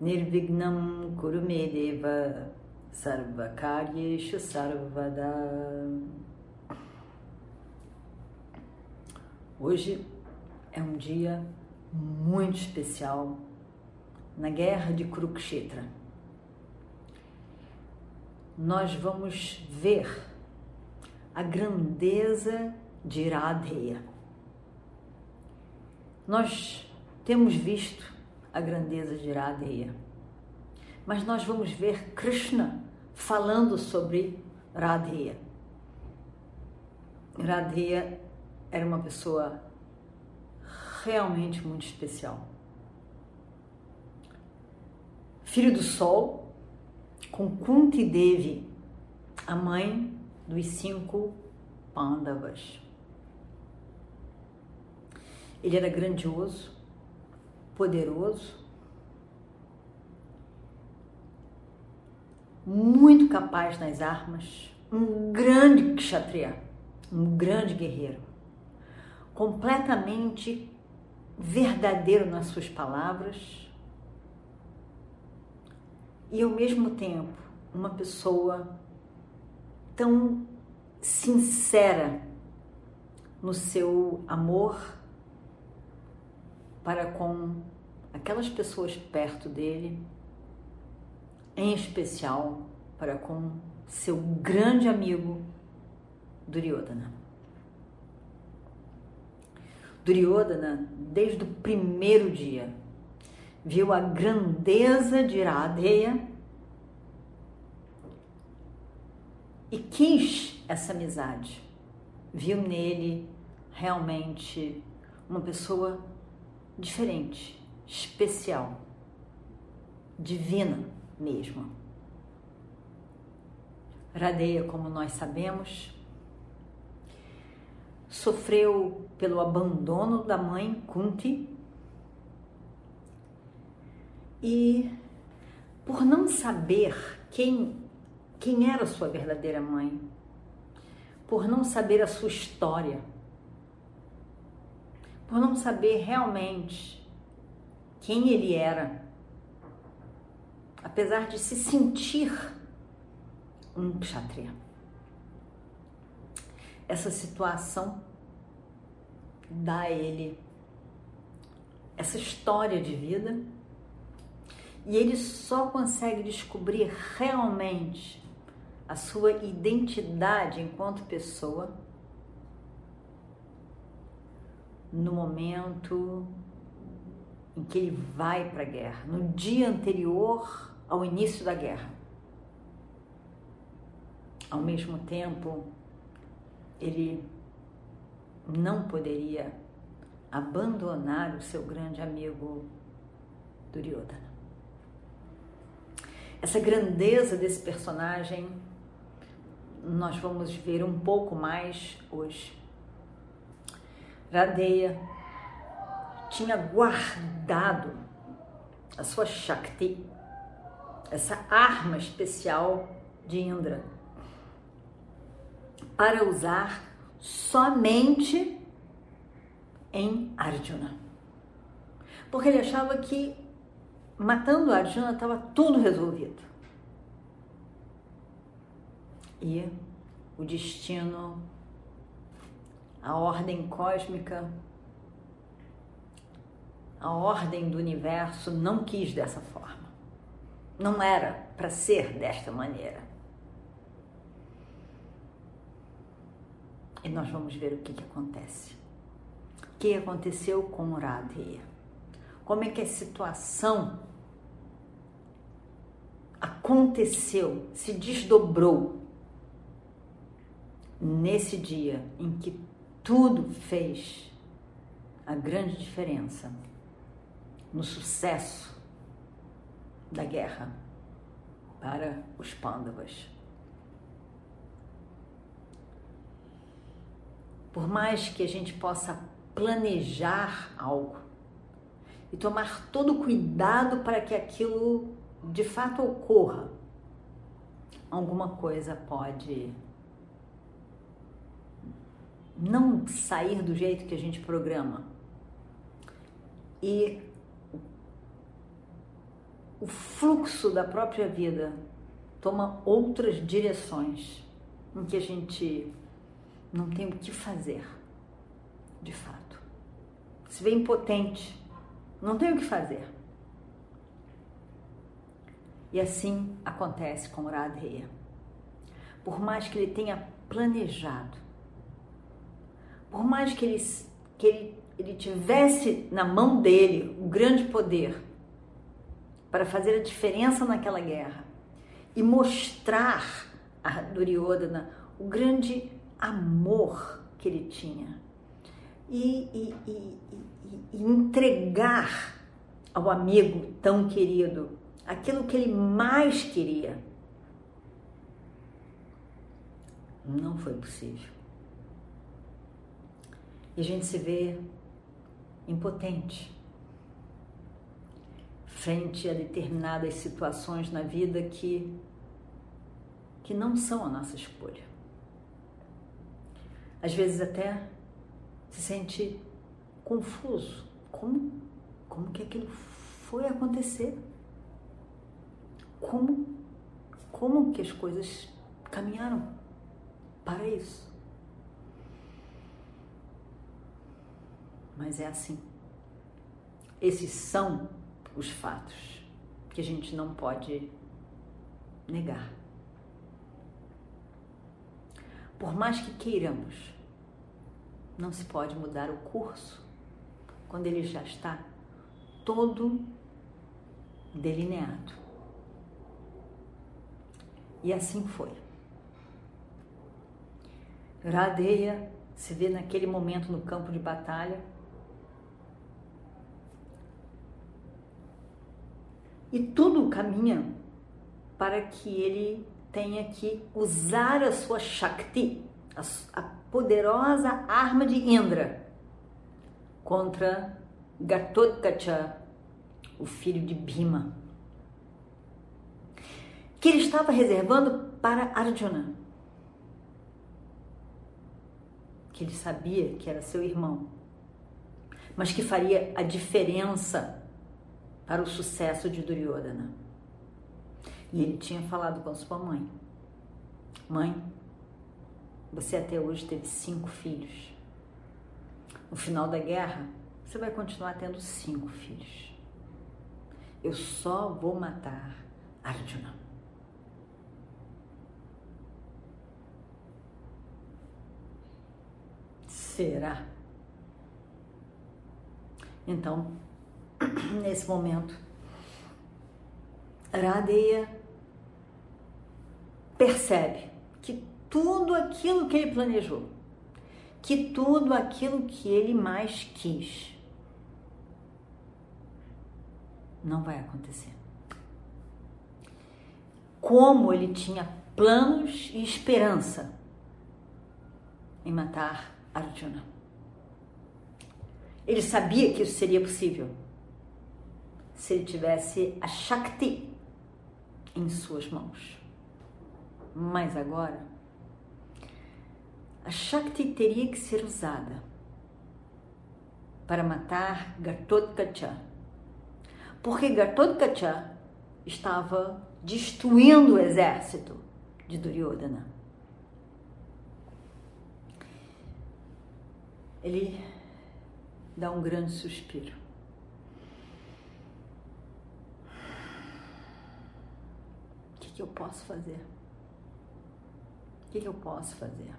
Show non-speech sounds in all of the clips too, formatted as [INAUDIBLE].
Nirvignam Kurumedeva Sarvakaryeshu Sarvada Hoje é um dia muito especial na guerra de Kurukshetra. Nós vamos ver a grandeza de Iradeya. Nós temos visto a grandeza de Iradeya, mas nós vamos ver Krishna falando sobre Radheya. Radheya era uma pessoa realmente muito especial. Filho do Sol, com Kunti Devi, a mãe dos cinco Pandavas. Ele era grandioso, poderoso, muito capaz nas armas, um grande kshatriya, um grande guerreiro completamente verdadeiro nas suas palavras e ao mesmo tempo uma pessoa tão sincera no seu amor para com aquelas pessoas perto dele, em especial para com seu grande amigo Duryodhana. Duryodhana, desde o primeiro dia, viu a grandeza de Iradeya e quis essa amizade. Viu nele realmente uma pessoa diferente, especial, divina mesmo. Radeia, como nós sabemos, sofreu pelo abandono da mãe Kunti e por não saber quem quem era sua verdadeira mãe, por não saber a sua história, por não saber realmente quem ele era, apesar de se sentir um kshatriya essa situação dá a ele essa história de vida e ele só consegue descobrir realmente a sua identidade enquanto pessoa no momento em que ele vai para a guerra, no dia anterior ao início da guerra. Ao mesmo tempo, ele não poderia abandonar o seu grande amigo Duryodhana. Essa grandeza desse personagem nós vamos ver um pouco mais hoje. Radeya tinha guardado a sua Shakti, essa arma especial de Indra para usar somente em Arjuna. Porque ele achava que matando Arjuna estava tudo resolvido. E o destino, a ordem cósmica, a ordem do universo não quis dessa forma. Não era para ser desta maneira. E nós vamos ver o que, que acontece. O que aconteceu com Radheya? Como é que a situação aconteceu, se desdobrou nesse dia em que tudo fez a grande diferença no sucesso da guerra para os Pandavas. Por mais que a gente possa planejar algo e tomar todo cuidado para que aquilo de fato ocorra, alguma coisa pode não sair do jeito que a gente programa. E o fluxo da própria vida toma outras direções em que a gente não tem o que fazer, de fato. Se vê impotente, não tem o que fazer. E assim acontece com Radheya. Por mais que ele tenha planejado, por mais que ele, que ele, ele tivesse na mão dele o grande poder para fazer a diferença naquela guerra e mostrar a Duryodhana o grande amor que ele tinha e, e, e, e entregar ao amigo tão querido aquilo que ele mais queria. Não foi possível. E a gente se vê impotente frente a determinadas situações na vida que, que não são a nossa escolha. Às vezes até se sente confuso. Como, como que aquilo foi acontecer? Como, como que as coisas caminharam para isso? Mas é assim. Esses são os fatos que a gente não pode negar. Por mais que queiramos, não se pode mudar o curso quando ele já está todo delineado. E assim foi. Radeia se vê naquele momento no campo de batalha e tudo caminha para que ele tenha que usar a sua Shakti, a, poderosa arma de Indra, contra Gatotkacha, o filho de Bhima, que ele estava reservando para Arjuna, que ele sabia que era seu irmão, mas que faria a diferença para o sucesso de Duryodhana. E ele tinha falado com sua mãe: Mãe, você até hoje teve cinco filhos. No final da guerra, você vai continuar tendo cinco filhos. Eu só vou matar Arjuna. Será? Então, [COUGHS] nesse momento, Radeya percebe que tudo aquilo que ele planejou, que tudo aquilo que ele mais quis, não vai acontecer. Como ele tinha planos e esperança em matar Arjuna. Ele sabia que isso seria possível se ele tivesse a Shakti em suas mãos. Mas agora, a Shakti teria que ser usada para matar Gatotkacha, porque Gatotkacha estava destruindo o exército de Duryodhana. Ele dá um grande suspiro. O que, eu posso fazer? O que, que eu posso fazer?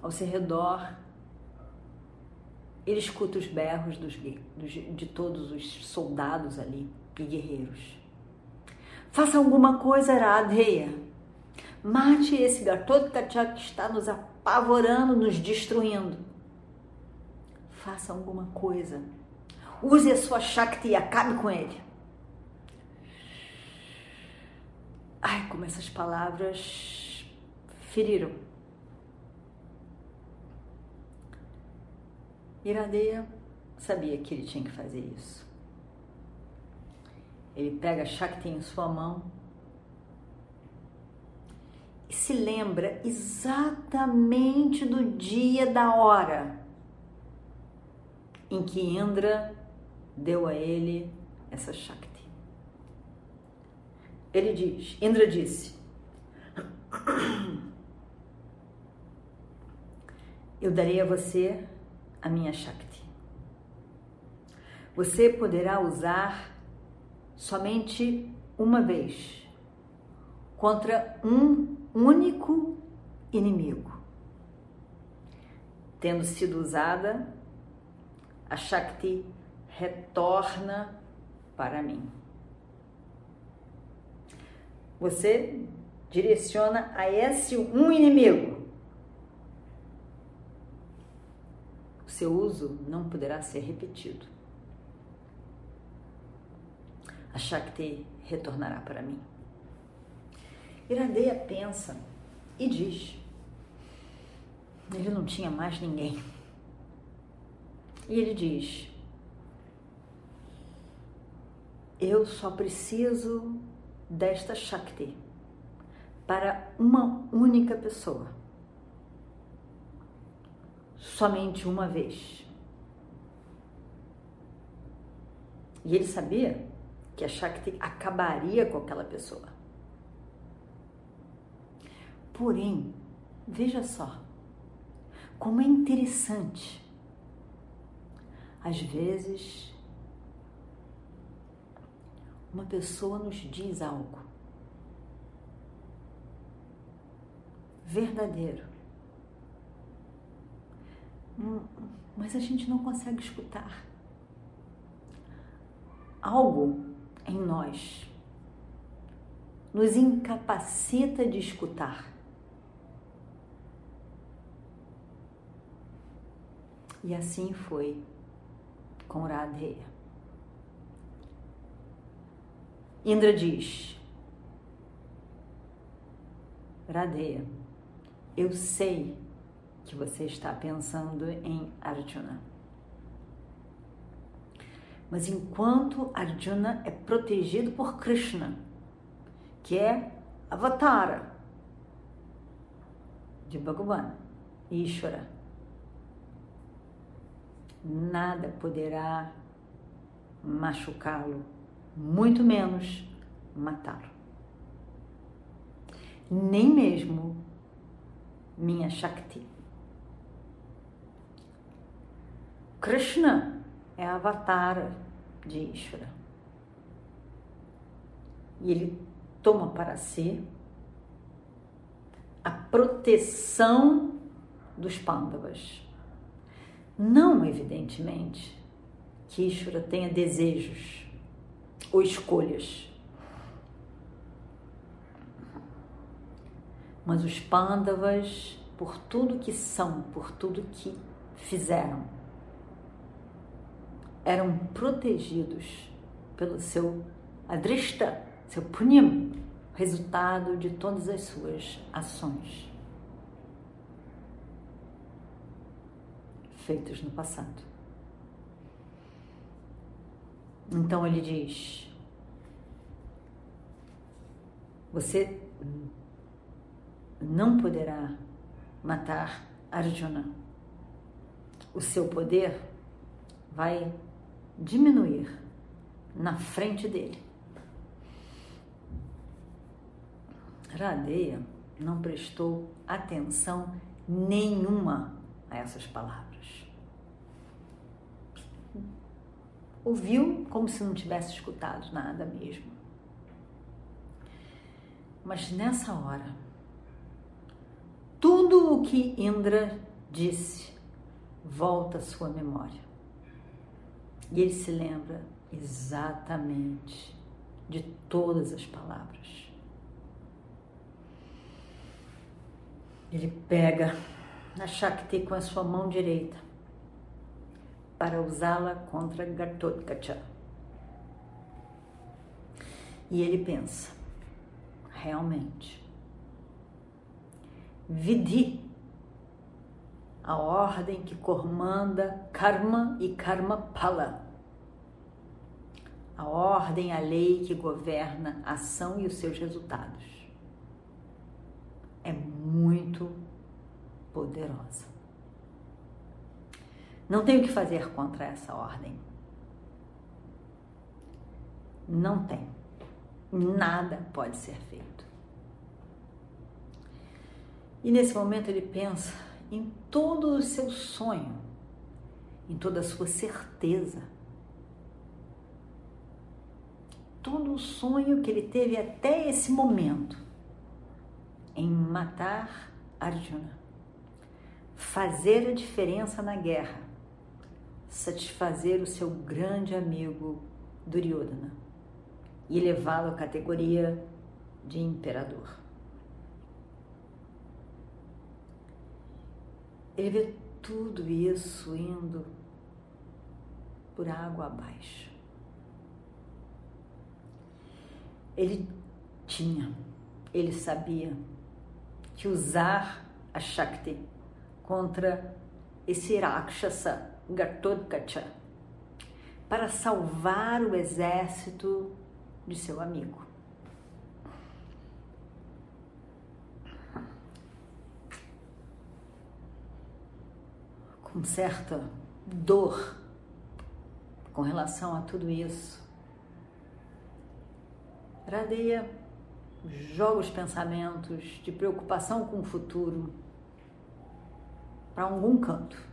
Ao seu redor, ele escuta os berros dos, dos, de todos os soldados ali e guerreiros. Faça alguma coisa, Radheya. Mate esse Gatotkacha que está nos apavorando, nos destruindo. Faça alguma coisa. Use a sua Shakti e acabe com ele. Ai, como essas palavras feriram. Iradeia sabia que ele tinha que fazer isso. Ele pega a Shakti em sua mão e se lembra exatamente do dia, da hora em que Indra deu a ele essa Shakti. Ele diz, Indra disse: Eu darei a você a minha Shakti. Você poderá usar somente uma vez contra um único inimigo. Tendo sido usada, a Shakti retorna para mim. Você direciona a esse um inimigo. O seu uso não poderá ser repetido. A Shakti retornará para mim. Iradeia pensa e diz: ele não tinha mais ninguém. E ele diz: Eu só preciso desta Shakti para uma única pessoa. Somente uma vez. E ele sabia que a Shakti acabaria com aquela pessoa. Porém, veja só, como é interessante. Às vezes, uma pessoa nos diz algo verdadeiro, hum, mas a gente não consegue escutar. Algo em nós nos incapacita de escutar. E assim foi com Radheya. Indra diz: Radeya, eu sei que você está pensando em Arjuna. Mas enquanto Arjuna é protegido por Krishna, que é Avatara de Bhagavan, Ishvara, nada poderá machucá-lo muito menos matá-lo. Nem mesmo minha Shakti. Krishna é a avatar de Ishvara. E ele toma para si a proteção dos Pandavas. Não, evidentemente, que Ishvara tenha desejos ou escolhas. Mas os pândavas, por tudo que são, por tudo que fizeram, eram protegidos pelo seu adrista, seu punyam, resultado de todas as suas ações feitas no passado. Então ele diz: Você não poderá matar Arjuna. O seu poder vai diminuir na frente dele. Radeia não prestou atenção nenhuma a essas palavras. Ouviu como se não tivesse escutado nada mesmo. Mas nessa hora, tudo o que Indra disse volta à sua memória. E ele se lembra exatamente de todas as palavras. Ele pega a Shakti com a sua mão direita para usá-la contra Gatotkacha. E ele pensa: realmente. Vidhi, a ordem que comanda karma e karma pala. A ordem, a lei que governa a ação e os seus resultados. É muito poderosa. Não tem o que fazer contra essa ordem. Não tem. Nada pode ser feito. E nesse momento ele pensa em todo o seu sonho, em toda a sua certeza, todo o sonho que ele teve até esse momento em matar Arjuna, fazer a diferença na guerra, satisfazer o seu grande amigo Duryodhana e levá-lo à categoria de imperador. Ele vê tudo isso indo por água abaixo. Ele tinha, ele sabia que usar a Shakti contra esse Rakshasa Gatotkacha para salvar o exército de seu amigo. Com certa dor com relação a tudo isso, Radeia joga os pensamentos de preocupação com o futuro para algum canto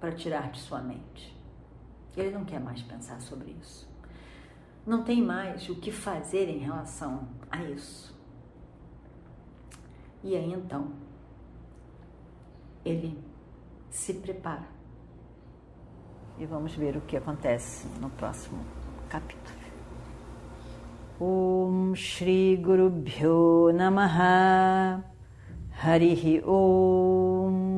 para tirar de sua mente. Ele não quer mais pensar sobre isso. Não tem mais o que fazer em relação a isso. E aí então, ele se prepara. E vamos ver o que acontece no próximo capítulo. Om Shri Guru Bhyo Namaha Om